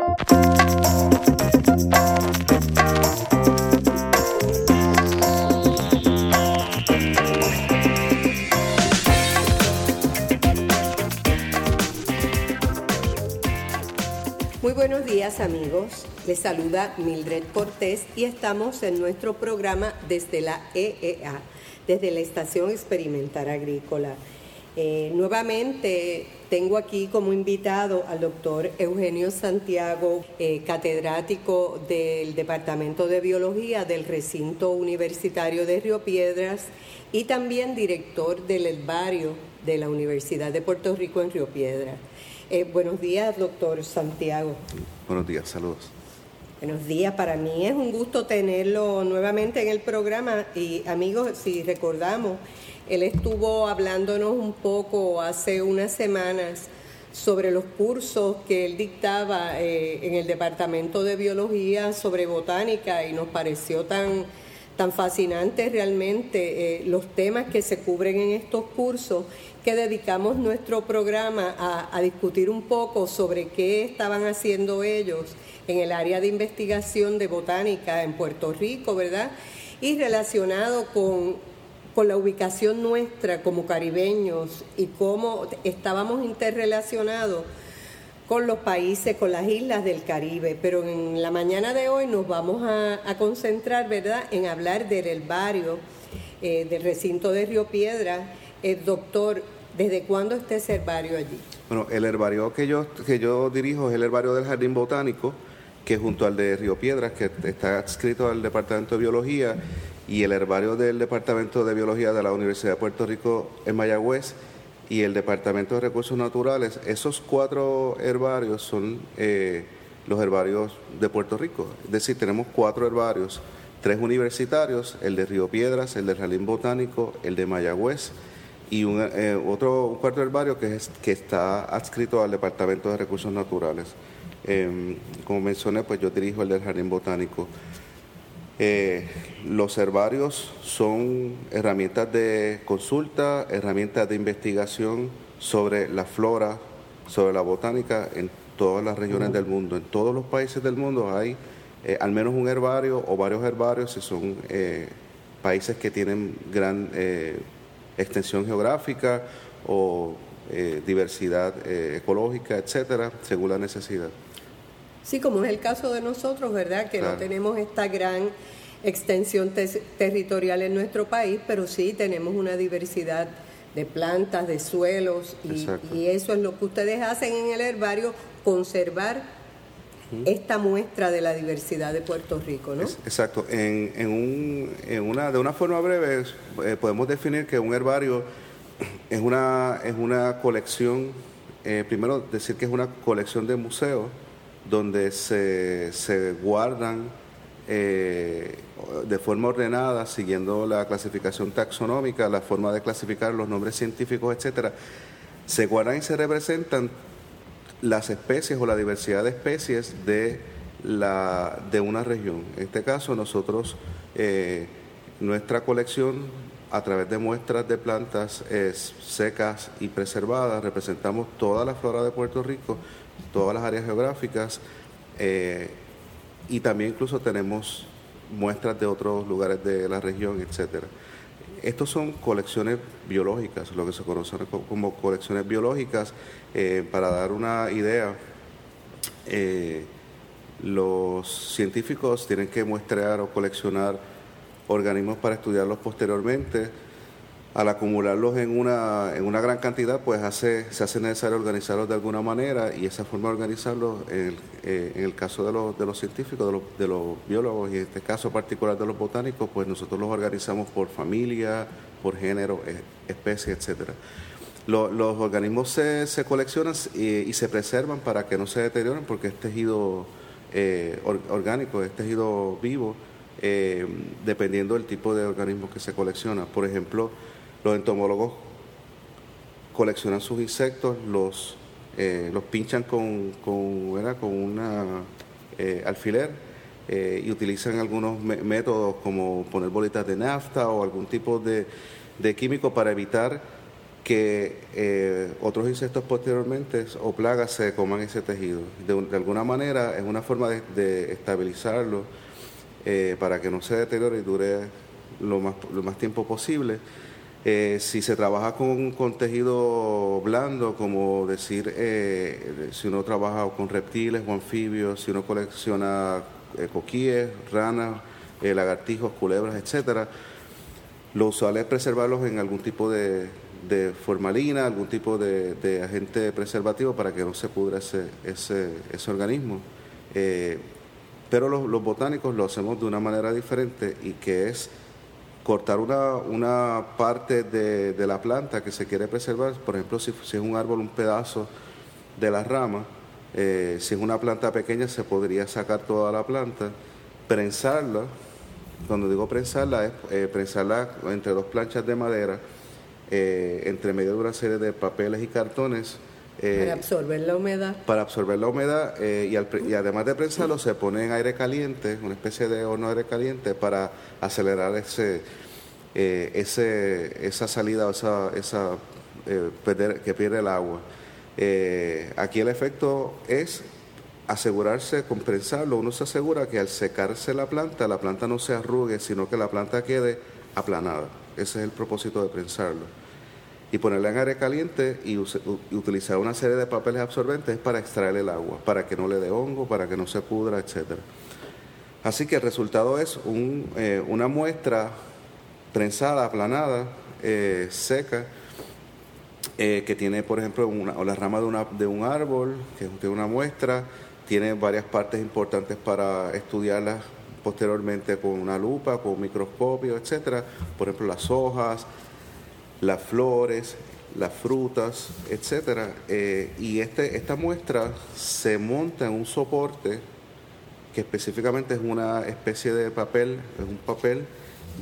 Muy buenos días amigos, les saluda Mildred Cortés y estamos en nuestro programa desde la EEA, desde la Estación Experimental Agrícola. Eh, nuevamente tengo aquí como invitado al doctor Eugenio Santiago, eh, catedrático del Departamento de Biología del Recinto Universitario de Río Piedras y también director del herbario de la Universidad de Puerto Rico en Río Piedras. Eh, buenos días, doctor Santiago. Buenos días, saludos. Buenos días, para mí es un gusto tenerlo nuevamente en el programa y amigos, si recordamos, él estuvo hablándonos un poco hace unas semanas sobre los cursos que él dictaba eh, en el Departamento de Biología sobre botánica y nos pareció tan, tan fascinante realmente eh, los temas que se cubren en estos cursos que dedicamos nuestro programa a, a, discutir un poco sobre qué estaban haciendo ellos en el área de investigación de botánica en Puerto Rico, ¿verdad? Y relacionado con, con la ubicación nuestra como caribeños y cómo estábamos interrelacionados con los países, con las islas del Caribe. Pero en la mañana de hoy nos vamos a, concentrar, ¿verdad?, en hablar del herbario eh, del recinto de Río Piedra el doctor, ¿desde cuándo está ese herbario allí? Bueno, el herbario que yo, que yo dirijo es el herbario del Jardín Botánico, que junto al de Río Piedras, que está adscrito al Departamento de Biología, y el herbario del Departamento de Biología de la Universidad de Puerto Rico en Mayagüez, y el Departamento de Recursos Naturales, esos cuatro herbarios son eh, los herbarios de Puerto Rico. Es decir, tenemos cuatro herbarios, tres universitarios, el de Río Piedras, el del Jardín Botánico, el de Mayagüez, y un, eh, otro cuarto herbario que, es, que está adscrito al Departamento de Recursos Naturales. Eh, como mencioné, pues yo dirijo el del Jardín Botánico. Eh, los herbarios son herramientas de consulta, herramientas de investigación sobre la flora, sobre la botánica en todas las regiones del mundo. En todos los países del mundo hay eh, al menos un herbario o varios herbarios si son eh, países que tienen gran extensión geográfica o eh, diversidad eh, ecológica, etcétera, según la necesidad. Sí, como es el caso de nosotros, ¿verdad? Que claro. no tenemos esta gran extensión te territorial en nuestro país, pero sí tenemos una diversidad de plantas, de suelos, y, y, eso es lo que ustedes hacen en el herbario, conservar esta muestra de la diversidad de Puerto Rico, ¿no? Exacto. En, en, un, en una, de una forma breve eh, podemos definir que un herbario es una, es una colección, eh, primero decir que es una colección de museos donde se, se guardan eh, de forma ordenada, siguiendo la clasificación taxonómica, la forma de clasificar los nombres científicos, etcétera, se guardan y se representan las especies o la diversidad de especies de, la, de una región. En este caso, nosotros, eh, nuestra colección, a través de muestras de plantas secas y preservadas, representamos toda la flora de Puerto Rico, todas las áreas geográficas, eh, y también incluso tenemos muestras de otros lugares de la región, etcétera. Estos son colecciones biológicas, lo que se conocen como colecciones biológicas. Eh, para dar una idea, eh, los científicos tienen que muestrear o coleccionar organismos para estudiarlos posteriormente al acumularlos en una, en una gran cantidad, pues hace, se hace necesario organizarlos de alguna manera y esa forma de organizarlos, en el, eh, en el caso de los, de los científicos, de los, de los, biólogos y en este caso particular de los botánicos, pues nosotros los organizamos por familia, por género, especie, etcétera. Los, organismos se, se coleccionan y, se preservan para que no se deterioren porque es tejido eh, or, orgánico, es tejido vivo, eh, dependiendo del tipo de organismo que se colecciona. Por ejemplo, los entomólogos coleccionan sus insectos, los, eh, los pinchan con, con, con una eh, alfiler eh, y utilizan algunos métodos como poner bolitas de nafta o algún tipo de, de químico para evitar que otros insectos posteriormente o plagas se coman ese tejido. De, alguna manera es una forma de, estabilizarlo eh, para que no se deteriore y dure lo más, lo más tiempo posible. Eh, si se trabaja con, con, tejido blando, como decir, si uno trabaja con reptiles o anfibios, si uno colecciona coquíes, ranas, lagartijos, culebras, etcétera, lo usual es preservarlos en algún tipo de, de formalina, algún tipo de, agente preservativo para que no se pudra ese, ese, ese organismo. Eh, pero los, botánicos lo hacemos de una manera diferente y que es cortar una, una parte de, la planta que se quiere preservar, por ejemplo, si, si es un árbol, un pedazo de la rama, eh, si es una planta pequeña se podría sacar toda la planta, prensarla, cuando digo prensarla es eh, prensarla entre dos planchas de madera, eh, entre medio de una serie de papeles y cartones. Eh, para absorber la humedad. Para absorber la humedad eh, y, además de prensarlo se pone en aire caliente, una especie de horno de aire caliente para acelerar ese, ese esa salida o esa, esa que pierde el agua. aquí el efecto es asegurarse con prensarlo. Uno se asegura que al secarse la planta, la planta no se arrugue, sino que la planta quede aplanada. Ese es el propósito de prensarlo y ponerla en aire caliente y, utilizar una serie de papeles absorbentes para extraer el agua, para que no le dé hongo, para que no se pudra, etc. Así que el resultado es eh, una muestra prensada, aplanada, eh, seca, eh, que tiene, por ejemplo, una, o la rama de, una, de un árbol, que tiene una muestra, tiene varias partes importantes para estudiarlas posteriormente con una lupa, con un microscopio, etcétera. Por ejemplo, las hojas, las flores, las frutas, etcétera. Eh, y este, esta muestra se monta en un soporte que específicamente es una especie de papel, es un papel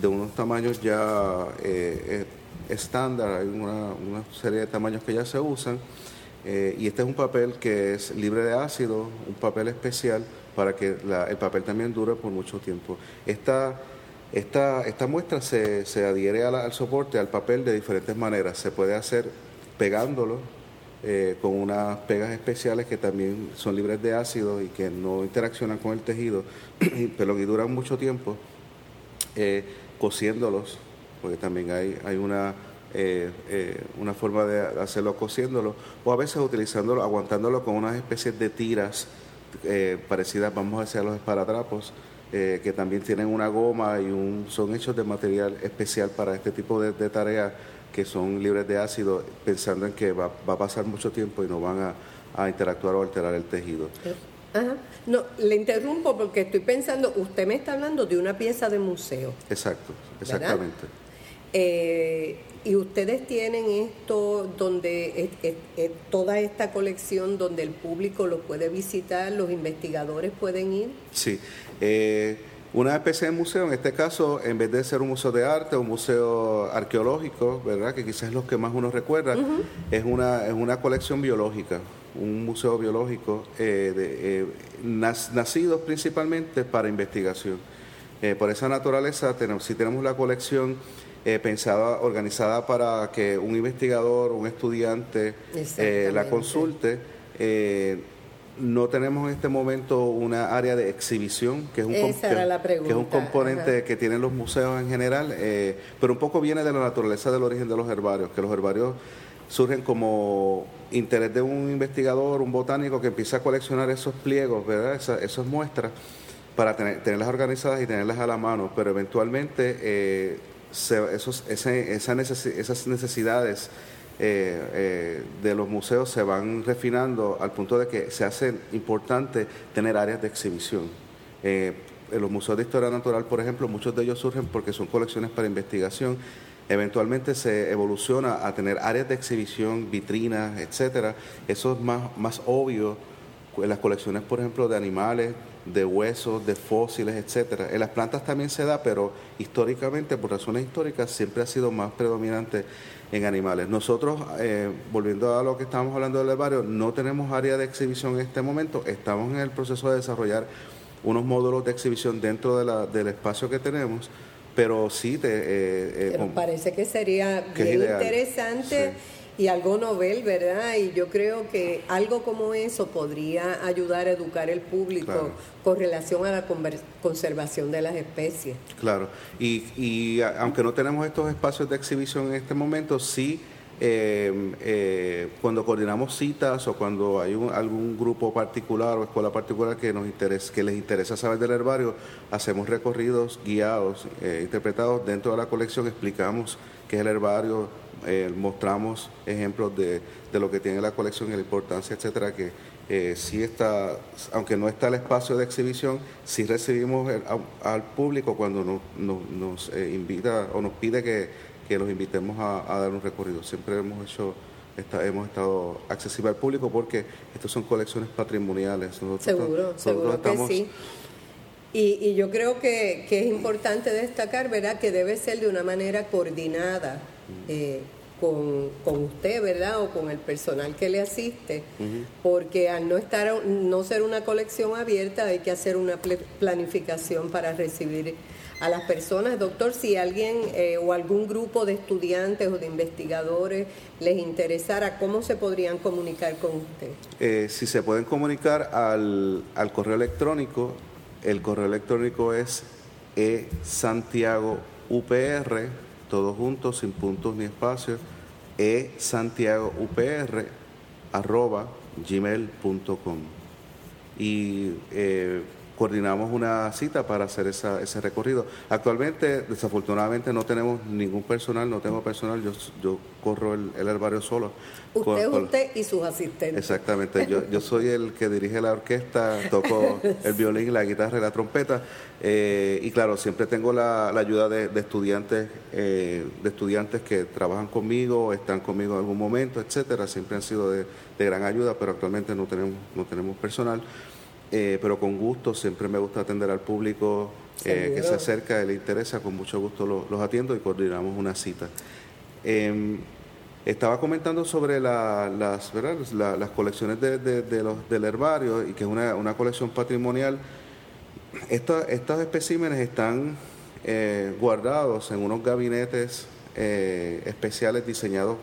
de unos tamaños ya eh, eh, estándar, hay una, serie de tamaños que ya se usan. y este es un papel que es libre de ácido, un papel especial para que el papel también dure por mucho tiempo. Esta, esta muestra se, se adhiere al soporte, al papel, de diferentes maneras. Se puede hacer pegándolo eh, con unas pegas especiales que también son libres de ácido y que no interaccionan con el tejido, pero que duran mucho tiempo, eh, cosiéndolos, porque también hay, hay una, eh, una forma de hacerlo cosiéndolo, o a veces utilizándolo, aguantándolo con unas especies de tiras parecidas, vamos a decir, a los esparadrapos eh, que también tienen una goma y un, son hechos de material especial para este tipo de, tareas que son libres de ácido, pensando en que va, va a pasar mucho tiempo y no van a, a interactuar o alterar el tejido. Ajá. No, le interrumpo porque estoy pensando, usted me está hablando de una pieza de museo. Exacto, exactamente. Eh, y ustedes tienen esto donde toda esta colección donde el público lo puede visitar, los investigadores pueden ir. Sí, eh, una especie de museo, en este caso, en vez de ser un museo de arte, un museo arqueológico, ¿verdad? Que quizás es lo que más uno recuerda, es, una, es una colección biológica, un museo biológico eh, de, eh, nacido principalmente para investigación. por esa naturaleza, tenemos, si tenemos la colección pensada, organizada para que un investigador, un estudiante la consulte, no tenemos en este momento una área de exhibición, que es un, que, es un componente que tienen los museos en general, eh, pero un poco viene de la naturaleza del origen de los herbarios, que los herbarios surgen como interés de un investigador, un botánico que empieza a coleccionar esos pliegos, ¿verdad? esas muestras, para tenerlas organizadas y tenerlas a la mano, pero eventualmente eh, esas necesidades eh, eh, de los museos se van refinando al punto de que se hace importante tener áreas de exhibición. Eh, en los museos de historia natural, por ejemplo, muchos de ellos surgen porque son colecciones para investigación. Eventualmente se evoluciona a tener áreas de exhibición, vitrinas, etcétera. Eso es más, más obvio en las colecciones, por ejemplo, de animales, de huesos, de fósiles, etcétera. En las plantas también se da, pero históricamente, por razones históricas, siempre ha sido más predominante en animales. Nosotros, eh, volviendo a lo que estábamos hablando del herbario, no tenemos área de exhibición en este momento, estamos en el proceso de desarrollar unos módulos de exhibición dentro de la, del espacio que tenemos pero sí te... Eh, pero parece que sería bien interesante y algo novel, ¿verdad? Y yo creo que algo como eso podría ayudar a educar el público con relación a la conservación de las especies. Claro, y, y aunque no tenemos estos espacios de exhibición en este momento, sí... Eh, eh, cuando coordinamos citas o cuando hay algún grupo particular o escuela particular que les interesa saber del herbario, hacemos recorridos guiados, eh, interpretados dentro de la colección, explicamos qué es el herbario, eh, mostramos ejemplos de, de, lo que tiene la colección y la importancia, etcétera, que eh, sí está, aunque no está el espacio de exhibición, sí recibimos al público cuando nos, nos, invita o nos pide que, que los invitemos a, dar un recorrido. Siempre hemos hecho hemos estado accesibles al público porque estas son colecciones patrimoniales. seguro, seguro que sí. Y, y yo creo que, que, es importante destacar, ¿verdad?, que debe ser de una manera coordinada eh, con, con, usted, ¿verdad? O con el personal que le asiste, porque al no estar, no ser una colección abierta, hay que hacer una planificación para recibir a las personas. Doctor, si alguien eh, o algún grupo de estudiantes o de investigadores les interesara, ¿cómo se podrían comunicar con usted? Eh, si se pueden comunicar al, al correo electrónico, el correo electrónico es e santiago upr todos juntos, sin puntos ni espacios, e santiago upr arroba gmail.com. Y eh, coordinamos una cita para hacer esa, ese recorrido. Actualmente, desafortunadamente, no tenemos ningún personal, no tengo personal, yo, yo corro el, el herbario solo. Usted usted y sus asistentes. Exactamente, yo, yo soy el que dirige la orquesta, toco el violín, la guitarra y la trompeta, eh, y claro, siempre tengo la, ayuda de, estudiantes, eh, de estudiantes que trabajan conmigo, están conmigo en algún momento, etcétera, siempre han sido de, de gran ayuda, pero actualmente no tenemos, no tenemos personal. Eh, pero con gusto, siempre me gusta atender al público eh, que se acerca, le interesa, con mucho gusto los, atiendo y coordinamos una cita. Em, estaba comentando sobre las, las colecciones de, los, del herbario y que es una, colección patrimonial. estos especímenes están eh, guardados en unos gabinetes especiales diseñados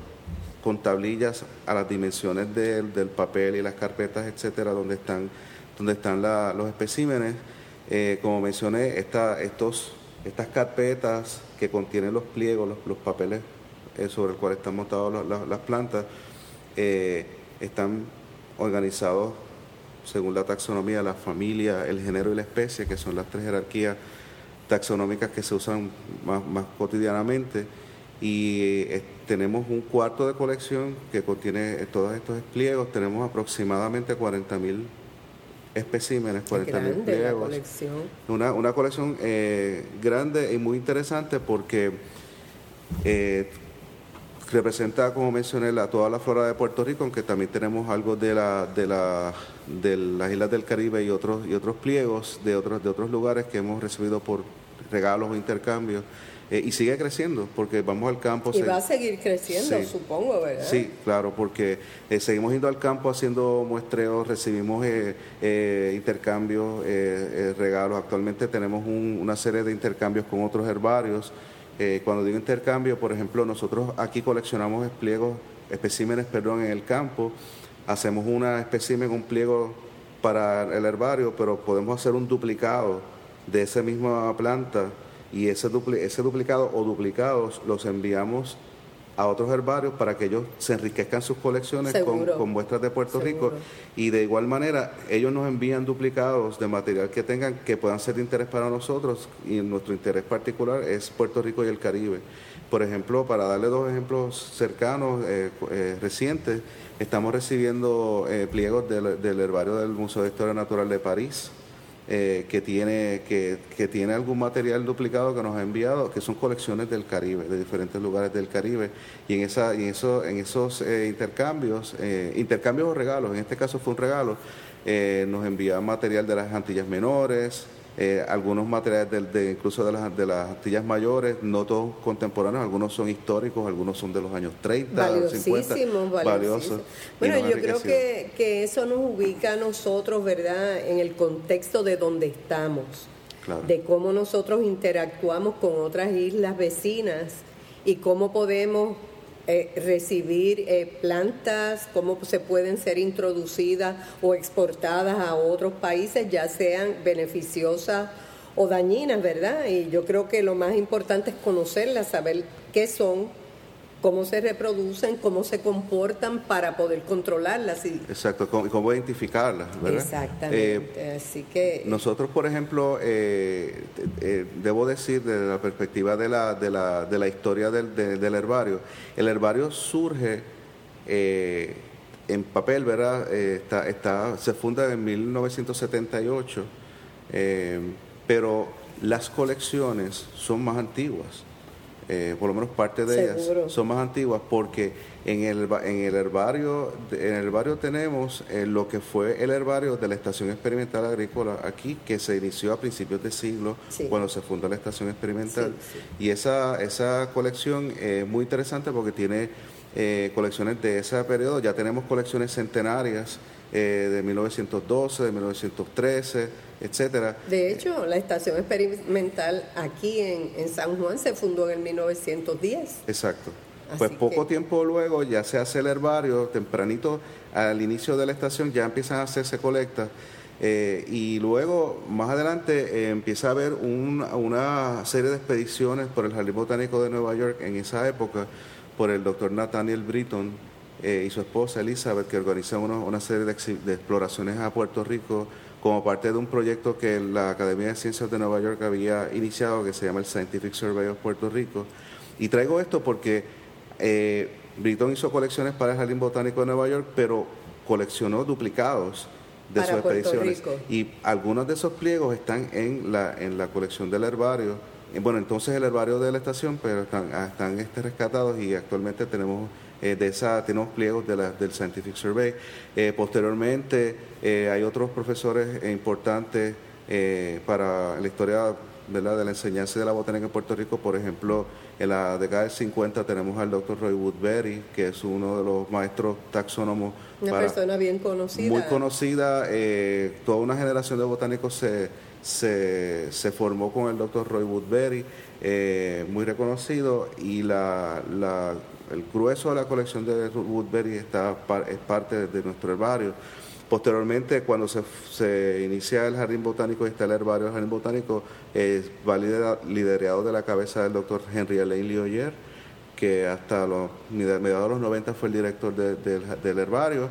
con tablillas a las dimensiones del papel y las carpetas, etcétera, donde están donde están los especímenes. Eh, como mencioné, estas carpetas que contienen los pliegos, los, papeles eh, sobre los cuales están montadas las plantas, eh, están organizados según la taxonomía, la familia, el género y la especie, que son las tres jerarquías taxonómicas que se usan más, más cotidianamente. Y tenemos un cuarto de colección que contiene todos estos pliegos, tenemos aproximadamente 40.000 especímenes, 40 mil pliegos. Una, una colección eh, grande y muy interesante porque eh, representa, como mencioné, la, toda la flora de Puerto Rico, aunque también tenemos algo de, la, de, la, de las islas del Caribe y otros, y otros pliegos de otros, de otros lugares que hemos recibido por regalos o intercambios. Eh, y sigue creciendo porque vamos al campo. Y va a seguir creciendo, supongo, ¿verdad? Sí, claro, porque eh, seguimos yendo al campo haciendo muestreos, recibimos eh, intercambios, regalos. Actualmente tenemos una serie de intercambios con otros herbarios. cuando digo intercambio, por ejemplo, nosotros aquí coleccionamos pliegos, especímenes, perdón, en el campo. Hacemos una espécimen, un pliego para el herbario, pero podemos hacer un duplicado de esa misma planta y ese, ese duplicado o duplicados los enviamos a otros herbarios para que ellos se enriquezcan sus colecciones con, muestras de Puerto Rico. Y de igual manera ellos nos envían duplicados de material que tengan que puedan ser de interés para nosotros y nuestro interés particular es Puerto Rico y el Caribe. Por ejemplo, para darle dos ejemplos cercanos, eh, eh, recientes, estamos recibiendo eh, pliegos del, del herbario del Museo de Historia Natural de París, eh, que, tiene, que, que, tiene algún material duplicado que nos ha enviado, que son colecciones del Caribe, de diferentes lugares del Caribe. Y en, esa, y eso, en esos eh, intercambios, eh, intercambios o regalos, en este caso fue un regalo, nos envía material de las Antillas Menores, eh, algunos materiales de, incluso de las, de las Antillas mayores, no todos contemporáneos, algunos son históricos, algunos son de los años 30, 50, valiosos. Bueno, yo creo que, eso nos ubica a nosotros, ¿verdad?, en el contexto de donde estamos. de cómo nosotros interactuamos con otras islas vecinas y cómo podemos eh, recibir eh, plantas, cómo se pueden ser introducidas o exportadas a otros países, ya sean beneficiosas o dañinas, ¿verdad? Y yo creo que lo más importante es conocerlas, saber qué son, cómo se reproducen, cómo se comportan para poder controlarlas. Y... Exacto, y cómo identificarlas, ¿verdad? Exactamente, eh, así que... Nosotros, por ejemplo, eh, eh, debo decir desde la perspectiva de la, de la, de la historia del, del herbario, el herbario surge en papel, ¿verdad? está, está, se funda en 1978, pero las colecciones son más antiguas. Eh, por lo menos parte de ellas son más antiguas porque en el, en el herbario en el herbario tenemos eh, lo que fue el herbario de la Estación Experimental Agrícola aquí que se inició a principios de siglo cuando se fundó la Estación Experimental y esa esa colección es muy interesante porque tiene eh, colecciones de ese periodo ya tenemos colecciones centenarias de 1912 de 1913 etcétera. De hecho, la estación experimental aquí en, San Juan se fundó en el 1910. Exacto. Pues poco tiempo luego ya se hace el herbario, tempranito al inicio de la estación ya empiezan a hacerse colectas eh, y luego más adelante eh, empieza a haber una serie de expediciones por el Jardín Botánico de Nueva York en esa época por el doctor Nathaniel Britton eh, y su esposa Elizabeth que organizan una serie de, de exploraciones a Puerto Rico como parte de un proyecto que la Academia de Ciencias de Nueva York había iniciado que se llama el Scientific Survey of Puerto Rico. Y traigo esto porque eh, Britton hizo colecciones para el Jardín Botánico de Nueva York, pero coleccionó duplicados de sus expediciones. Y algunos de esos pliegos están en la, en la colección del herbario. Bueno, entonces el herbario de la estación, pero están, están este, rescatados y actualmente tenemos eh, de esa, tenemos pliegos de la, del Scientific Survey. Eh, posteriormente eh, hay otros profesores importantes para la historia de la enseñanza de la botánica en Puerto Rico. Por ejemplo, en la década del 50 tenemos al doctor Roy Woodbury, que es uno de los maestros taxónomos. Una persona bien conocida. Muy conocida. toda una generación de botánicos se, se, se formó con el doctor Roy Woodbury, muy reconocido, y la, la el grueso de la colección de Woodbury está, es parte de nuestro herbario. Posteriormente, cuando se, se inicia el Jardín Botánico y está el herbario del Jardín Botánico, va liderado de la cabeza del doctor Henry Alain Lioyer, que hasta los mediados de los 90 fue el director del herbario.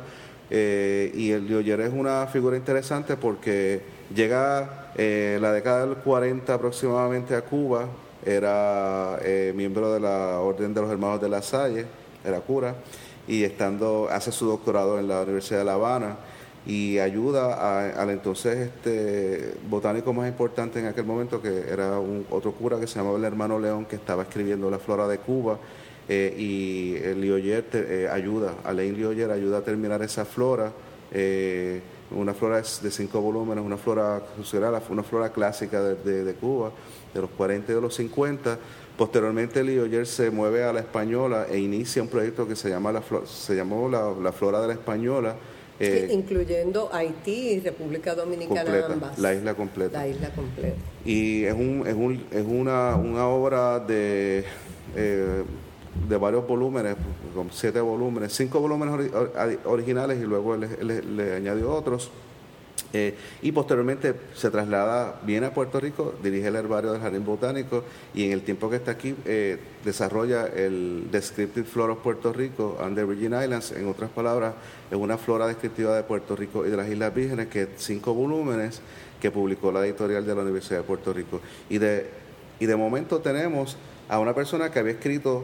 Eh, y el Lioyer es una figura interesante porque llega eh, la década del 40 aproximadamente a Cuba, era eh, miembro de la Orden de los Hermanos de la Salle, era cura, y estando, hace su doctorado en la Universidad de La Habana y ayuda al entonces este botánico más importante en aquel momento, que era un, otro cura que se llamaba el hermano León, que estaba escribiendo la flora de Cuba, eh, y el Lioyer eh, ayuda, Alain Lioyer ayuda a terminar esa flora. una flora de cinco volúmenes, una flora, una flora clásica de Cuba, de los 40 y de los 50. Posteriormente, Lioyer se mueve a la Española e inicia un proyecto que se, llama la, se llamó la, Flora de la Española. Eh, incluyendo Haití y República Dominicana ambas. La isla completa. La isla completa. Y es, un, es, un, es una, una obra de, eh, de varios volúmenes, con siete volúmenes, cinco volúmenes originales y luego le añadió otros. Eh, y posteriormente se traslada, viene a Puerto Rico, dirige el herbario del Jardín Botánico y en el tiempo que está aquí eh, desarrolla el Descriptive Flora of Puerto Rico and the Virgin Islands. En otras palabras, es una flora descriptiva de Puerto Rico y de las Islas Vírgenes, que cinco volúmenes que publicó la editorial de la Universidad de Puerto Rico. Y de, y de momento tenemos a una persona que había escrito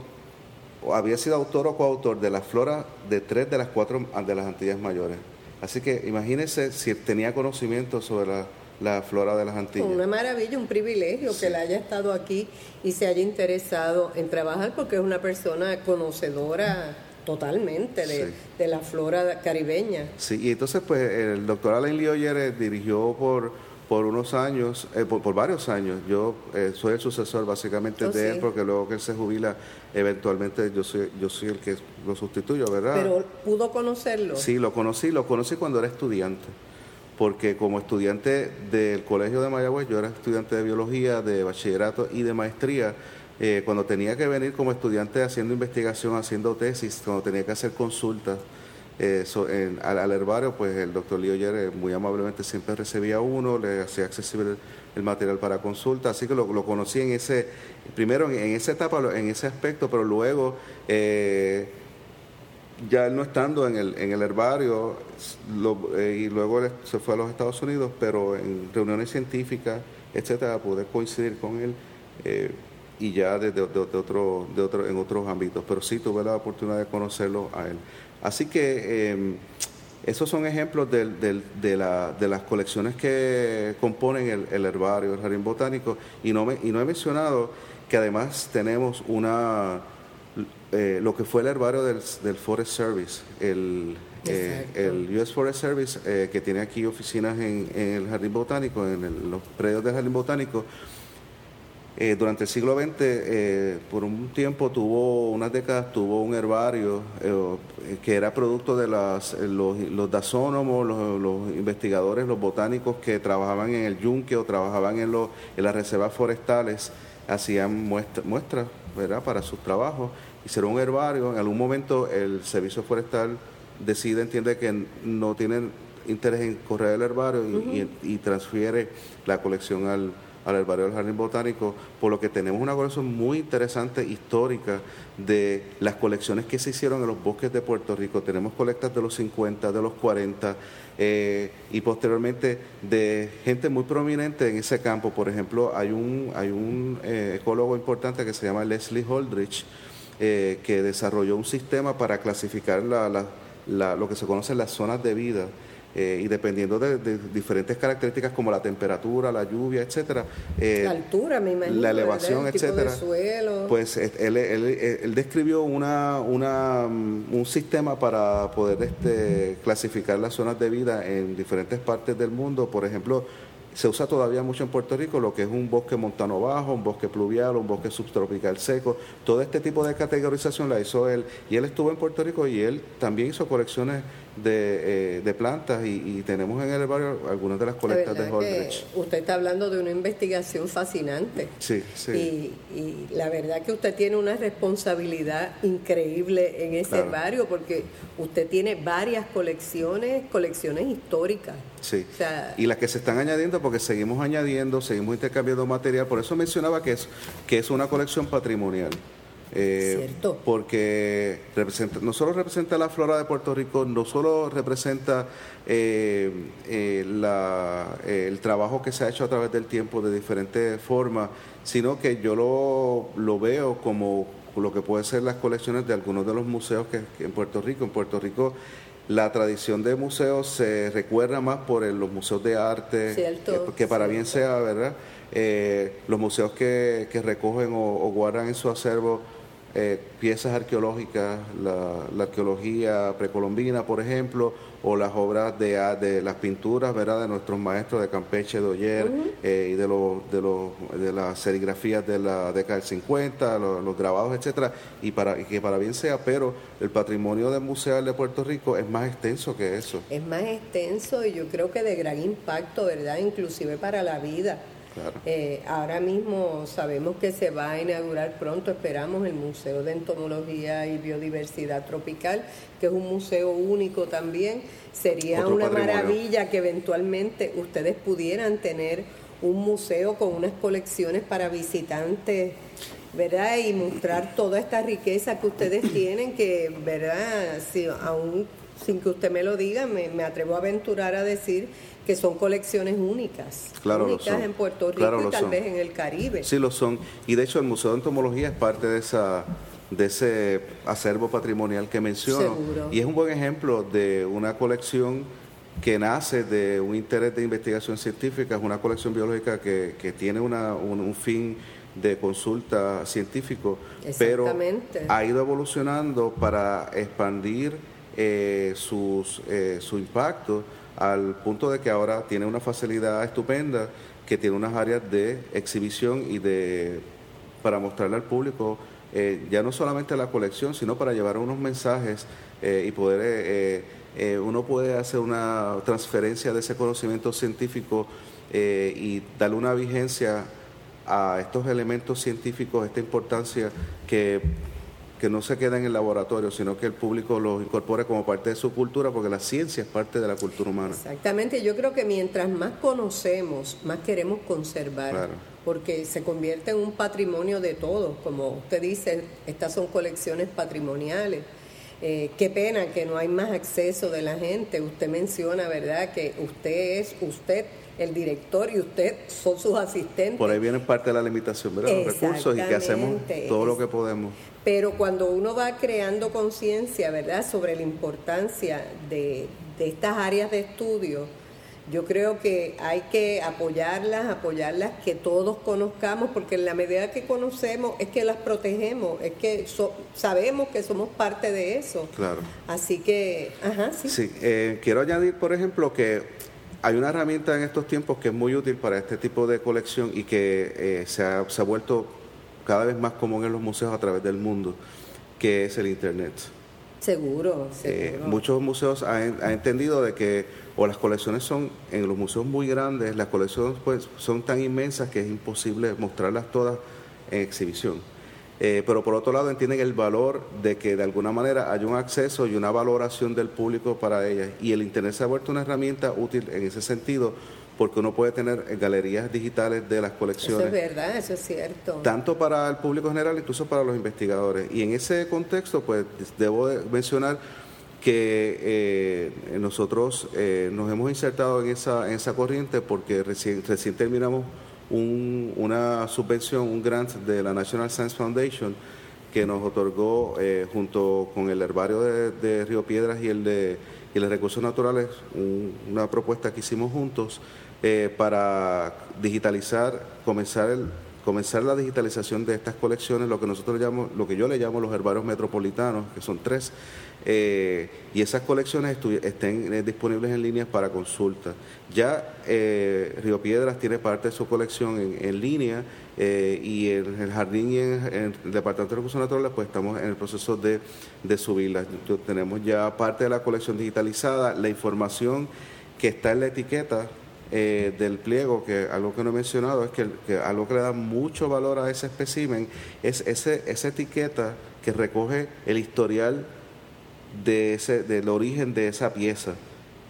o había sido autor o coautor de la flora de tres de las cuatro de las Antillas Mayores. Así que imagínese si tenía conocimiento sobre la, flora de las Antillas. Una maravilla, un privilegio que él haya estado aquí y se haya interesado en trabajar porque es una persona conocedora totalmente de, la flora caribeña. Sí, y entonces pues el doctor Alain Lioyer dirigió por por unos años, eh, por, varios años. Yo eh, soy el sucesor básicamente oh, de él, porque luego que él se jubila, eventualmente yo soy, yo soy el que lo sustituyo, ¿verdad? Pero pudo conocerlo. Sí, lo conocí, lo conocí cuando era estudiante. porque como estudiante del Colegio de Mayagüez, yo era estudiante de biología, de bachillerato y de maestría, eh, cuando tenía que venir como estudiante haciendo investigación, haciendo tesis, cuando tenía que hacer consultas eh, al, herbario, pues el doctor Leo Yer muy amablemente siempre recibía uno, le hacía accesible el, material para consulta, así que lo, conocí en ese, primero en, esa etapa, en ese aspecto, pero luego... Eh, ya él no estando en el, en el herbario, y luego se fue a los Estados Unidos, pero en reuniones científicas, etcétera, pude coincidir con él y ya desde de, otro, de otro, en otros ámbitos, pero sí tuve la oportunidad de conocerlo a él. Así que em, esos son ejemplos de, de, la, de, las colecciones que componen el, herbario, el jardín botánico, y no, me, y no he mencionado que además tenemos una eh, lo que fue el herbario del, del Forest Service, el, eh, el US Forest Service, eh, que tiene aquí oficinas en, en el jardín botánico, en los predios del jardín botánico, eh, durante el siglo XX, eh, por un tiempo tuvo, unas décadas, tuvo un herbario eh, que era producto de las, los, los dasónomos, los, investigadores, los botánicos que trabajaban en el yunque o trabajaban en, los, en las reservas forestales, hacían muestras ¿verdad? para sus trabajos. Hicieron un herbario. En algún momento el servicio forestal decide, entiende que no tienen interés en correr el herbario y transfiere la colección al al herbario del Jardín Botánico, por lo que tenemos una colección muy interesante, histórica, de las colecciones que se hicieron en los bosques de Puerto Rico. Tenemos colectas de los 50, de los 40 eh, y posteriormente de gente muy prominente en ese campo. Por ejemplo, hay un, hay un eh, ecólogo importante que se llama Leslie Holdrich, eh, que desarrolló un sistema para clasificar lo que se conoce las zonas de vida eh, y dependiendo de, diferentes características como la temperatura, la lluvia, etcétera, eh, la altura, me imagino, la elevación, etcétera, pues él, él, describió una, una, mm, un sistema para poder este, clasificar las zonas de vida en diferentes partes del mundo, por ejemplo, se usa todavía mucho en Puerto Rico lo que es un bosque montano bajo, un bosque pluvial, un bosque subtropical seco. Todo este tipo de categorización la hizo él. Y él estuvo en Puerto Rico y él también hizo colecciones de, eh, de plantas y, tenemos en el barrio algunas de las colectas de, Holdridge. Usted está hablando de una investigación fascinante. Sí, sí. Y, la verdad que usted tiene una responsabilidad increíble en ese barrio porque usted tiene varias colecciones, colecciones históricas. Sí. y las que se están añadiendo porque seguimos añadiendo, seguimos intercambiando material, por eso mencionaba que es, que es una colección patrimonial. Eh, porque representa, no solo representa la flora de Puerto Rico, no solo representa eh, eh, la, el trabajo que se ha hecho a través del tiempo de diferentes formas, sino que yo lo, lo veo como lo que puede ser las colecciones de algunos de los museos que, en Puerto Rico. En Puerto Rico la tradición de museos se recuerda más por los museos de arte, que, para bien sea, ¿verdad? los museos que, que recogen o, o guardan en su acervo eh, piezas arqueológicas, la, arqueología precolombina, por ejemplo, o las obras de, de las pinturas ¿verdad? de nuestros maestros de Campeche, de Oyer eh, y de, los de, los de las serigrafías de la década del 50, los, grabados, etcétera, y para y que para bien sea, pero el patrimonio del museal de Puerto Rico es más extenso que eso. Es más extenso y yo creo que de gran impacto, ¿verdad? Inclusive para la vida eh, ahora mismo sabemos que se va a inaugurar pronto, esperamos, el Museo de Entomología y Biodiversidad Tropical, que es un museo único también. Sería una maravilla que eventualmente ustedes pudieran tener un museo con unas colecciones para visitantes, ¿verdad? Y mostrar toda esta riqueza que ustedes tienen, que, ¿verdad? Si, aún sin que usted me lo diga, me, me atrevo a aventurar a decir que son colecciones únicas, únicas en Puerto Rico y tal vez en el Caribe. Sí, lo son. Y de hecho el Museo de Entomología es parte de esa de ese acervo patrimonial que menciono. Y es un buen ejemplo de una colección que nace de un interés de investigación científica, es una colección biológica que, que tiene una, un, fin de consulta científico, pero ha ido evolucionando para expandir eh, sus, eh, su impacto al punto de que ahora tiene una facilidad estupenda, que tiene unas áreas de exhibición y de para mostrarle al público eh, ya no solamente la colección, sino para llevar unos mensajes eh, y poder, eh, uno puede hacer una transferencia de ese conocimiento científico y darle una vigencia a estos elementos científicos, esta importancia que que no se queda en el laboratorio, sino que el público los incorpore como parte de su cultura, porque la ciencia es parte de la cultura humana. Exactamente, yo creo que mientras más conocemos, más queremos conservar, porque se convierte en un patrimonio de todos, como usted dice, estas son colecciones patrimoniales. Eh, qué pena que no hay más acceso de la gente. Usted menciona, ¿verdad?, que usted es usted el director y usted son sus asistentes. Por ahí viene parte de la limitación, ¿verdad? Los recursos y que hacemos todo lo que podemos. Pero cuando uno va creando conciencia, ¿verdad?, sobre la importancia de, estas áreas de estudio, yo creo que hay que apoyarlas, apoyarlas, que todos conozcamos, porque en la medida que conocemos es que las protegemos, es que sabemos que somos parte de eso. Claro. Así que, ajá, sí. Sí, eh, quiero añadir, por ejemplo, que hay una herramienta en estos tiempos que es muy útil para este tipo de colección y que eh, se, ha, se ha vuelto cada vez más común en los museos a través del mundo, que es el Internet. Seguro, eh, muchos museos han, entendido de que o las colecciones son en los museos muy grandes, las colecciones pues son tan inmensas que es imposible mostrarlas todas en exhibición. Eh, pero por otro lado entienden el valor de que de alguna manera hay un acceso y una valoración del público para ellas. Y el Internet se ha vuelto una herramienta útil en ese sentido porque uno puede tener galerías digitales de las colecciones. Eso es verdad, eso es cierto. Tanto para el público general, incluso para los investigadores. Y en ese contexto, pues debo mencionar que eh, nosotros eh, nos hemos insertado en esa, en esa corriente porque recién, recién terminamos una subvención, un grant de la National Science Foundation que nos otorgó eh, junto con el herbario de, Río Piedras y el de y los recursos naturales, una propuesta que hicimos juntos eh, para digitalizar, comenzar el, comenzar la digitalización de estas colecciones, lo que nosotros llamamos, lo que yo le llamo los herbarios metropolitanos, que son tres, eh, y esas colecciones estén eh, disponibles en línea para consulta. Ya Río Piedras tiene parte de su colección en, línea y en el jardín y en, el Departamento de Recursos Naturales pues estamos en el proceso de, de subirlas. Tenemos ya parte de la colección digitalizada, la información que está en la etiqueta eh, del pliego, que algo que no he mencionado es que, algo que le da mucho valor a ese espécimen es ese, esa etiqueta que recoge el historial de ese, del origen de esa pieza.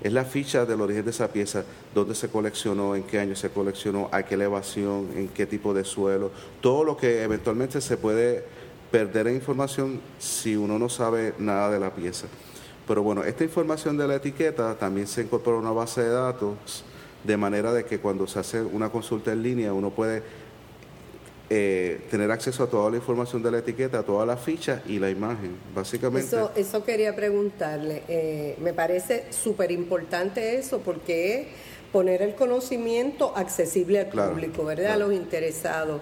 Es la ficha del origen de esa pieza, dónde se coleccionó, en qué año se coleccionó, a qué elevación, en qué tipo de suelo, todo lo que eventualmente se puede perder en información si uno no sabe nada de la pieza. Pero bueno, esta información de la etiqueta también se incorpora a una base de datos de manera de que cuando se hace una consulta en línea uno puede eh, tener acceso a toda la información de la etiqueta, a toda la ficha y la imagen, básicamente. Eso, eso quería preguntarle. Eh, me parece súper importante eso porque es poner el conocimiento accesible al público, ¿verdad? A los interesados.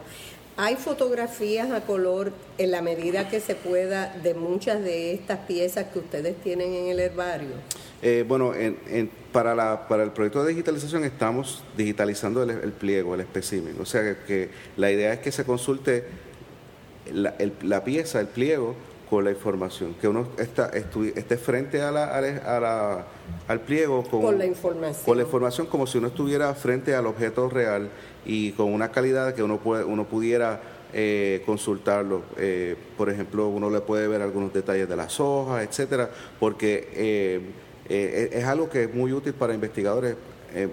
¿Hay fotografías a color en la medida que se pueda de muchas de estas piezas que ustedes tienen en el herbario? Eh, bueno, para, la, para el proyecto de digitalización estamos digitalizando el, pliego, el espécimen. O sea que, la idea es que se consulte la, pieza, el pliego, con la información, que uno está, esté frente a la, a la, al pliego con, la información. con la información como si uno estuviera frente al objeto real y con una calidad que uno, puede, uno pudiera eh, consultarlo. Eh, por ejemplo, uno le puede ver algunos detalles de las hojas, etcétera, porque eh, es algo que es muy útil para investigadores. Eh,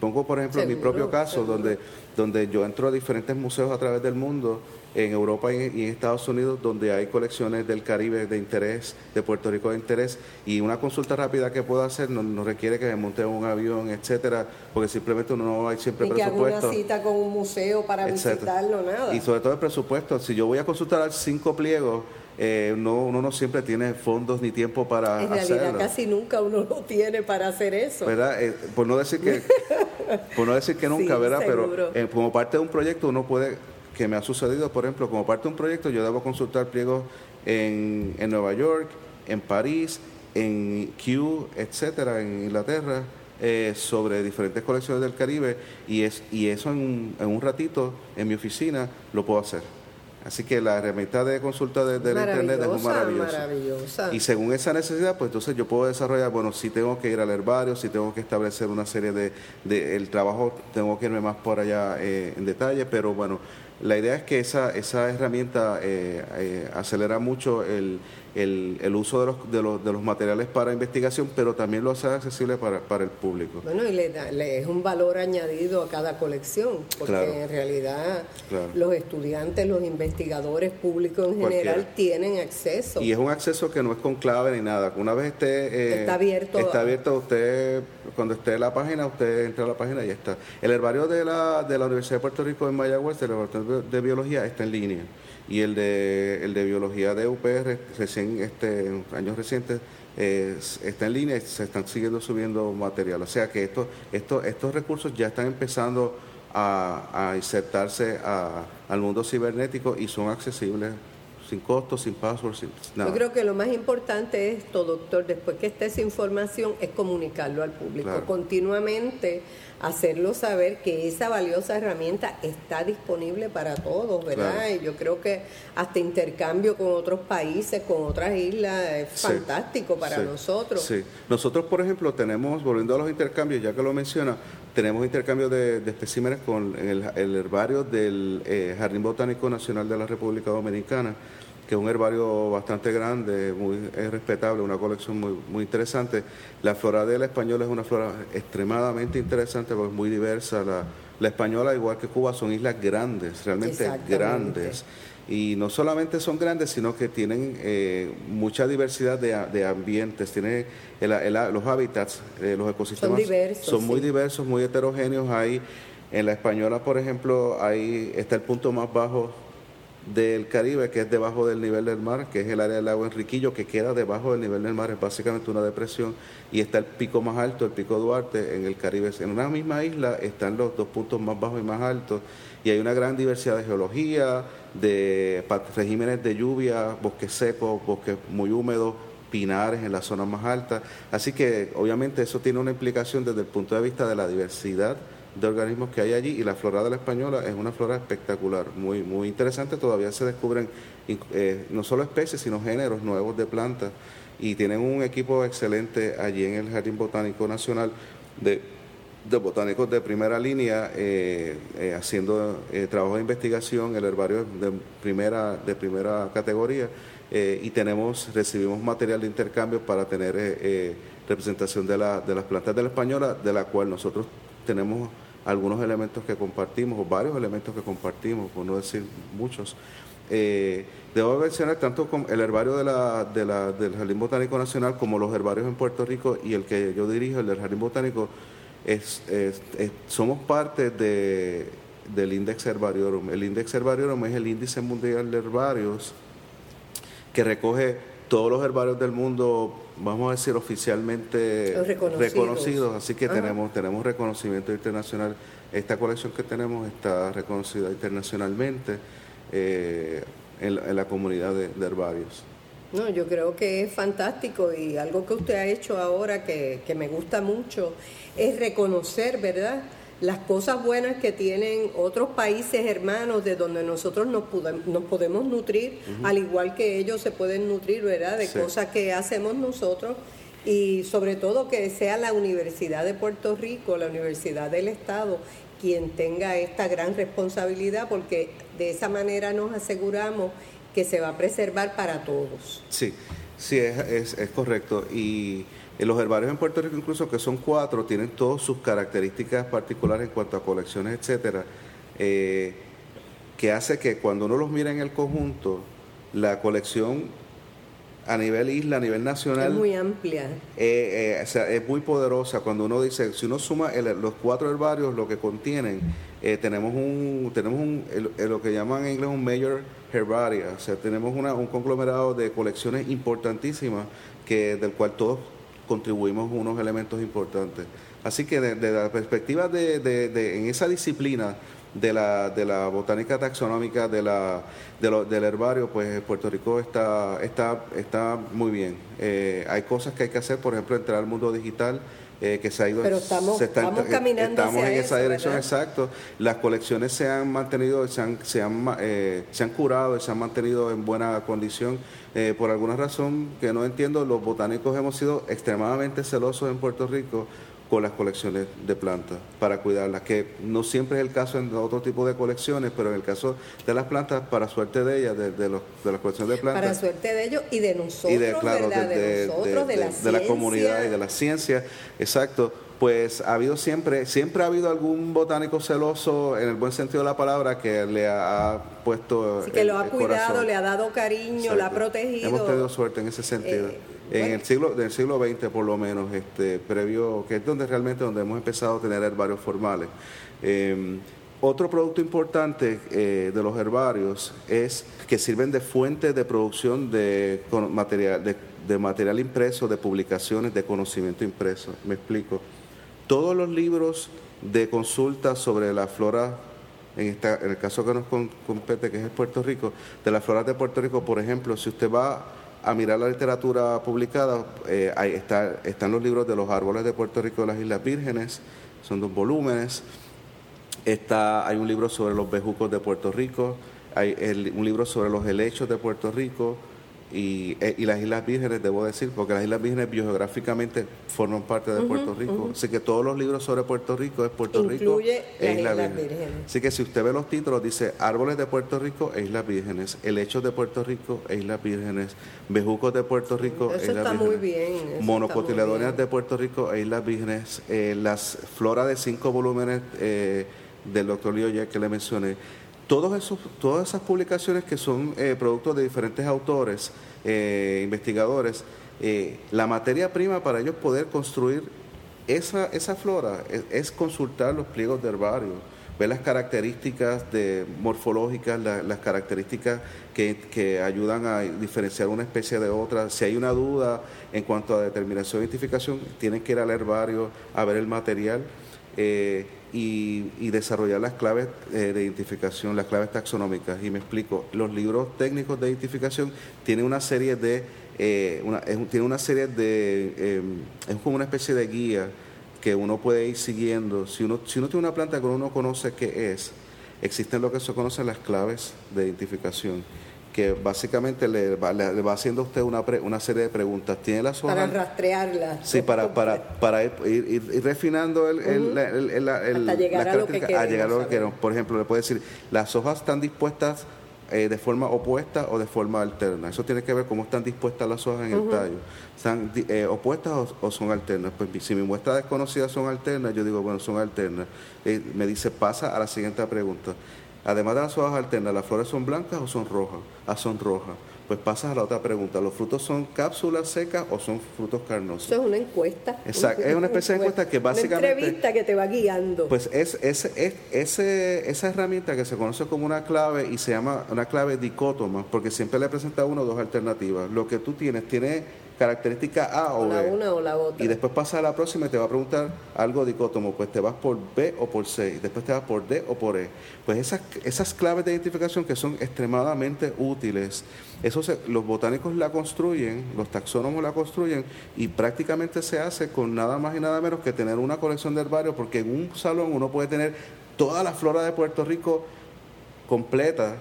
pongo, por ejemplo, en mi propio caso, donde, donde yo entro a diferentes museos a través del mundo, en Europa y en, Estados Unidos, donde hay colecciones del Caribe de interés, de Puerto Rico de interés, y una consulta rápida que puedo hacer no, requiere que me monte un avión, etcétera, porque simplemente uno no hay siempre presupuesto. Que una cita con un museo para visitarlo, nada. Y sobre todo el presupuesto. Si yo voy a consultar cinco pliegos, eh, no, uno no siempre tiene fondos ni tiempo para en realidad casi nunca uno lo tiene para hacer eso. Verdad eh, por no decir que por no decir que nunca verdad pero eh, como parte de un proyecto uno puede que me ha sucedido por ejemplo como parte de un proyecto yo debo consultar pliegos en, en Nueva York en París en Kew etcétera en Inglaterra eh, sobre diferentes colecciones del Caribe y es y eso en un, en un ratito en mi oficina lo puedo hacer Así que la herramienta de consulta de, del Internet es maravillosa. maravillosa. Y según esa necesidad, pues entonces yo puedo desarrollar, bueno, si tengo que ir al herbario, si tengo que establecer una serie de, de el trabajo, tengo que irme más por allá eh, en detalle, pero bueno, la idea es que esa, esa herramienta eh, eh, acelera mucho el, el, el uso de los, de, los, de los materiales para investigación, pero también lo hace accesible para, para el público. Bueno, y le, da, le es un valor añadido a cada colección, porque Claro. en realidad Claro. los estudiantes, los investigadores públicos en Cualquiera. general tienen acceso. Y es un acceso que no es con clave ni nada. Una vez esté... eh, Está abierto. Está abierto. Usted, cuando esté en la página, usted entra a la página y ya está. El herbario de la, de la Universidad de Puerto Rico en Mayagüez, el laboratorio de biología, está en línea. Y el de, el de biología de UPR, recién, este, en años recientes, eh, está en línea y se están siguiendo subiendo material. O sea que esto, esto, estos recursos ya están empezando a, a insertarse a- al mundo cibernético y son accesibles sin costo, sin password, sin nada. Yo creo que lo más importante es esto, doctor, después que esté esa información, es comunicarlo al público, Claro. continuamente hacerlo saber que esa valiosa herramienta está disponible para todos, ¿verdad? Claro. Y yo creo que hasta intercambio con otros países, con otras islas, es Sí, fantástico para sí, nosotros. Sí. Nosotros, por ejemplo, tenemos, volviendo a los intercambios, ya que lo menciona, tenemos intercambios de, de especímenes con el, el herbario del eh, Jardín Botánico Nacional de la República Dominicana, que es un herbario bastante grande, muy es respetable, una colección muy, muy interesante. La flora de la española es una flora extremadamente interesante porque es muy diversa. La, la española, igual que Cuba, son islas grandes, realmente grandes. Y no solamente son grandes, sino que tienen eh, mucha diversidad de, de ambientes, tienen el- el- los hábitats, eh, los ecosistemas diversos, son muy diversos, muy heterogéneos. Hay, en la española, por ejemplo, ahí está el punto más bajo del Caribe, que es debajo del nivel del mar, que es el área del lago Enriquillo, que queda debajo del nivel del mar, es básicamente una depresión, y está el pico más alto, el pico Duarte, en el Caribe. En una misma isla están los dos puntos más bajos y más altos, y hay una gran diversidad de geología, de regímenes de lluvia, bosques secos, bosques muy húmedos, pinares en las zonas más altas. Así que obviamente eso tiene una implicación desde el punto de vista de la diversidad de organismos que hay allí y la flora de la española es una flora espectacular, muy muy interesante, todavía se descubren eh, no solo especies, sino géneros nuevos de plantas y tienen un equipo excelente allí en el Jardín Botánico Nacional de, de botánicos de primera línea eh, eh, haciendo trabajo de investigación, el herbario de primera, de primera categoría y tenemos, recibimos material de intercambio para tener representación de, la, de las plantas de la española, de la cual nosotros tenemos algunos elementos que compartimos, o varios elementos que compartimos, por no decir muchos. Eh, debo mencionar tanto el herbario del Jardín Botánico Nacional como los herbarios en Puerto Rico y el que yo dirijo, el del Jardín Botánico, somos parte de, del Index Herbariorum. El Index Herbariorum es el índice mundial de herbarios que recoge todos los herbarios del mundo, vamos a decir oficialmente reconocidos. así que Ajá. tenemos tenemos reconocimiento internacional. Esta colección que tenemos está reconocida internacionalmente eh, en, la- en la comunidad de, de herbarios. No, yo creo que es fantástico y algo que usted ha hecho ahora que, que me gusta mucho es reconocer, ¿verdad? Las cosas buenas que tienen otros países hermanos de donde nosotros nos, pude- nos podemos nutrir, al igual que ellos se pueden nutrir, ¿verdad? De Sí. cosas que hacemos nosotros y sobre todo que sea la Universidad de Puerto Rico, la Universidad del Estado, quien tenga esta gran responsabilidad porque de esa manera nos aseguramos que se va a preservar para todos. Sí, sí, es, es, es correcto. Y en los herbarios en Puerto Rico, incluso que son cuatro, tienen todas sus características particulares en cuanto a colecciones, etcétera, eh, que hace que cuando uno los mira en el conjunto, la colección a nivel isla, a nivel nacional, Es muy amplia. eh, eh, o sea, es muy poderosa cuando uno dice, si uno suma el- los cuatro herbarios, lo que contienen, eh, tenemos un tenemos un, el- el- lo que llaman en inglés un major herbaria, o sea, tenemos una, un conglomerado de colecciones importantísimas que del cual todos contribuimos unos elementos importantes. Así que desde la perspectiva de, de- de- en esa disciplina de la, de la botánica taxonómica de la, de lo- del herbario, pues Puerto Rico está, está, está muy bien. Eh, hay cosas que hay que hacer, por ejemplo, entrar al mundo digital eh, que se ha ido Pero estamos, estamos caminando estamos en esa dirección exacto. Las colecciones se han mantenido se han se han, eh, se han curado y se han mantenido en buena condición. Eh, por alguna razón que no entiendo los botánicos hemos sido extremadamente celosos en Puerto Rico con las colecciones de plantas para cuidarlas, que no siempre es el caso en otro tipo de colecciones, pero en el caso de las plantas, para suerte de ellas, de, de, los, de las colecciones de plantas. Para suerte de ellos y de nosotros, y de, claro, De, nosotros, de, la, de la comunidad y de la ciencia, exacto. Pues ha habido siempre, siempre ha habido algún botánico celoso, en el buen sentido de la palabra, que le ha puesto. que lo ha cuidado, le ha dado cariño, lo ha protegido. Hemos tenido suerte en ese sentido. Eh, en el siglo del siglo XX por lo menos este previo que es donde realmente donde hemos empezado a tener herbarios formales. Em, otro producto importante eh, de los herbarios es que sirven de fuente de producción de material de, material impreso de publicaciones de conocimiento impreso. Me explico. Todos los libros de consulta sobre la flora en, esta, en el caso que nos compete, que es Puerto Rico, de las floras de Puerto Rico, por ejemplo, si usted va a mirar la literatura publicada, eh, está, están los libros de los árboles de Puerto Rico de las Islas Vírgenes, son dos volúmenes. Está, hay un libro sobre los bejucos de Puerto Rico, hay un libro sobre los helechos de Puerto Rico, eh, y, las Islas Vírgenes, debo decir, porque las Islas Vírgenes biogeográficamente forman parte de Puerto Rico. Así que todos los libros sobre Puerto Rico es Puerto Rico e Islas Vírgenes. Así que si usted ve los títulos, dice Árboles de Puerto Rico e Islas Vírgenes, Helechos de Puerto Rico e Islas Vírgenes, Bejucos de Puerto Rico e Islas Vírgenes. Muy bien, Monocotiledonias de Puerto Rico e Islas Vírgenes, eh, las floras de cinco volúmenes eh, del doctor Leo que le mencioné todos esos, todas esas publicaciones que son eh, productos de diferentes autores, eh, investigadores, eh, la materia prima para ellos poder construir esa, esa flora es, consultar los pliegos de herbario, ver las características de, morfológicas, las características que, que, ayudan a diferenciar una especie de otra. Si hay una duda en cuanto a determinación e identificación, tienen que ir al herbario a ver el material y, desarrollar las claves eh, de identificación, las claves taxonómicas. Y me explico, los libros técnicos de identificación tienen una serie de, eh, una, tiene una serie de, eh, es como una especie de guía que uno puede ir siguiendo. Si uno, si uno tiene una planta que uno conoce qué es, existen lo que se conocen las claves de identificación que básicamente le va, le, va haciendo a usted una, una serie de preguntas. ¿Tiene las hojas? Para rastrearla. Sí, para, para, para ir, ir, refinando el, el, el, Hasta llegar a lo que queremos. A llegar a lo que queremos. Por ejemplo, le puede decir, las hojas están dispuestas eh, de forma opuesta o de forma alterna. Eso tiene que ver cómo están dispuestas las hojas en el tallo. ¿Están eh, opuestas o, son alternas? Pues si mi muestra desconocida son alternas, yo digo, bueno, son alternas. Eh, me dice, pasa a la siguiente pregunta. Además de las hojas alternas, ¿las flores son blancas o son rojas? Ah, son rojas. Pues pasas a la otra pregunta. ¿Los frutos son cápsulas secas o son frutos carnosos? Eso es una encuesta. Exacto. es una especie de encuesta que básicamente... Una entrevista que te va guiando. Pues es, es, esa herramienta que se conoce como una clave y se llama una clave dicótoma, porque siempre le presenta a uno dos alternativas. Lo que tú tienes, tiene característica A o, la B. una o la otra. Y después pasa a la próxima y te va a preguntar algo dicótomo, pues te vas por B o por C, y después te vas por D o por E. Pues esas, esas claves de identificación que son extremadamente útiles, eso los botánicos la construyen, los taxónomos la construyen y prácticamente se hace con nada más y nada menos que tener una colección de herbarios, porque en un salón uno puede tener toda la flora de Puerto Rico completa,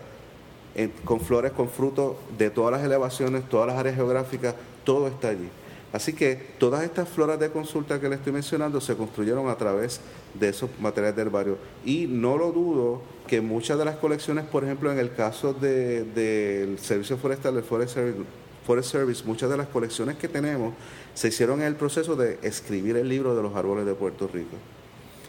con flores, con frutos de todas las elevaciones, todas las áreas geográficas, todo está allí. Así que todas estas floras de consulta que le estoy mencionando se construyeron a través de esos materiales de herbario. Y no lo dudo que muchas de las colecciones, por ejemplo, en el caso del Servicio Forestal, del Forest Service, muchas de las colecciones que tenemos se hicieron en el proceso de escribir el libro de los árboles de Puerto Rico.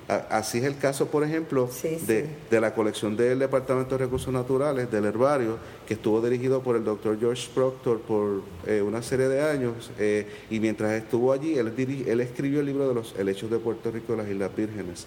Así es el caso, por ejemplo, de, la colección del Departamento de Recursos Naturales, del herbario, que estuvo dirigido por el doctor George Proctor por eh, una serie de años, eh, y mientras estuvo allí, él, él escribió el libro de los helechos de Puerto Rico de las Islas Vírgenes.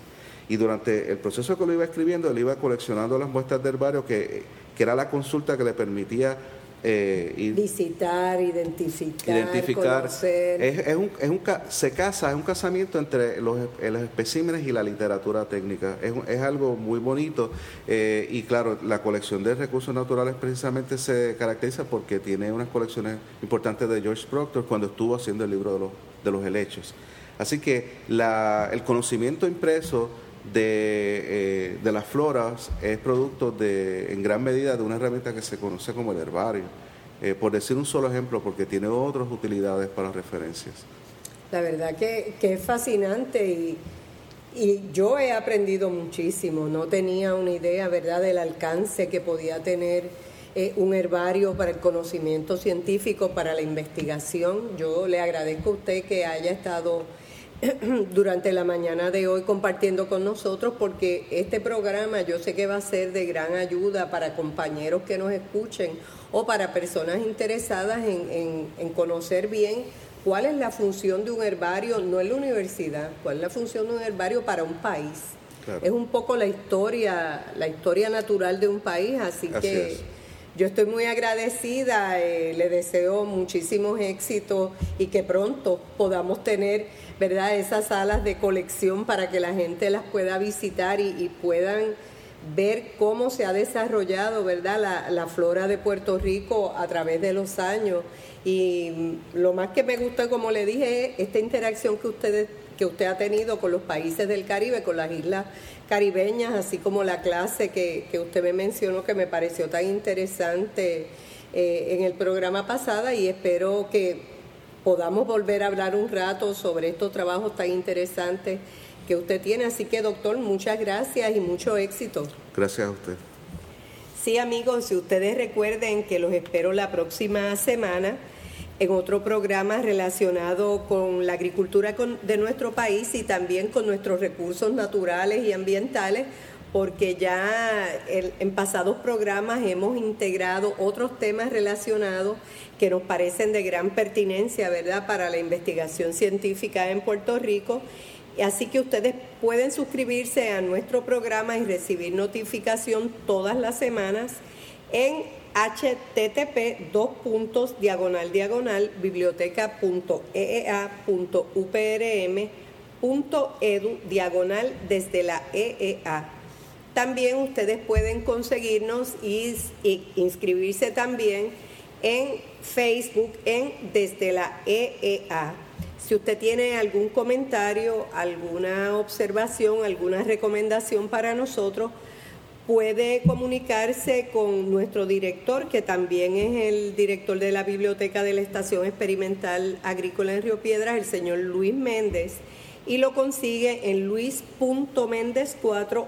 Y durante el proceso que lo iba escribiendo, él iba coleccionando las muestras de herbario, que, que era la consulta que le permitía eh, Visitar, identificar, conocer. Es, un, es un, se casa, es un casamiento entre los, los especímenes y la literatura técnica. Es, es algo muy bonito eh, y claro, la colección de recursos naturales precisamente se caracteriza porque tiene unas colecciones importantes de George Proctor cuando estuvo haciendo el libro de los, de los helechos. Así que el conocimiento impreso de, de, las floras es producto de, en gran medida de una herramienta que se conoce como el herbario. por decir un solo ejemplo, porque tiene otras utilidades para referencias. La verdad que, que es fascinante y y yo he aprendido muchísimo, no tenía una idea, ¿verdad?, del alcance que podía tener eh, un herbario para el conocimiento científico, para la investigación. Yo le agradezco a usted que haya estado durante la mañana de hoy compartiendo con nosotros porque este programa yo sé que va a ser de gran ayuda para compañeros que nos escuchen o para personas interesadas en, en conocer bien cuál es la función de un herbario, no en la universidad, cuál es la función de un herbario para un país. Es un poco la historia, la historia natural de un país, así, que yo estoy muy agradecida, eh, le deseo muchísimos éxitos y que pronto podamos tener, ¿verdad?, esas salas de colección para que la gente las pueda visitar y, puedan ver cómo se ha desarrollado, ¿verdad?, la, la flora de Puerto Rico a través de los años y lo más que me gusta, como le dije, es esta interacción que ustedes que usted ha tenido con los países del Caribe, con las islas caribeñas, así como la clase que, usted me mencionó que me pareció tan interesante eh, en el programa pasado y espero que podamos volver a hablar un rato sobre estos trabajos tan interesantes que usted tiene. Así que, doctor, muchas gracias y mucho éxito. Gracias a usted. Sí, amigos, si ustedes recuerden que los espero la próxima semana en otro programa relacionado con la agricultura de nuestro país y también con nuestros recursos naturales y ambientales, porque ya en pasados programas hemos integrado otros temas relacionados que nos parecen de gran pertinencia, ¿verdad?, para la investigación científica en Puerto Rico Así que ustedes pueden suscribirse a nuestro programa y recibir notificación todas las semanas en http dos puntos diagonal diagonal biblioteca.eea.uprm.edu diagonal desde la EEA. También ustedes pueden conseguirnos y, y inscribirse también en Facebook en desde la EEA. Si usted tiene algún comentario, alguna observación, alguna recomendación para nosotros, puede comunicarse con nuestro director, que también es el director de la biblioteca de la Estación Experimental Agrícola en Río Piedras, el señor Luis Méndez, y lo consigue en luis.méndez4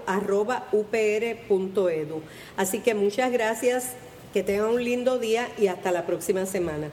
upr.edu. Así que muchas gracias, que tengan un lindo día y hasta la próxima semana.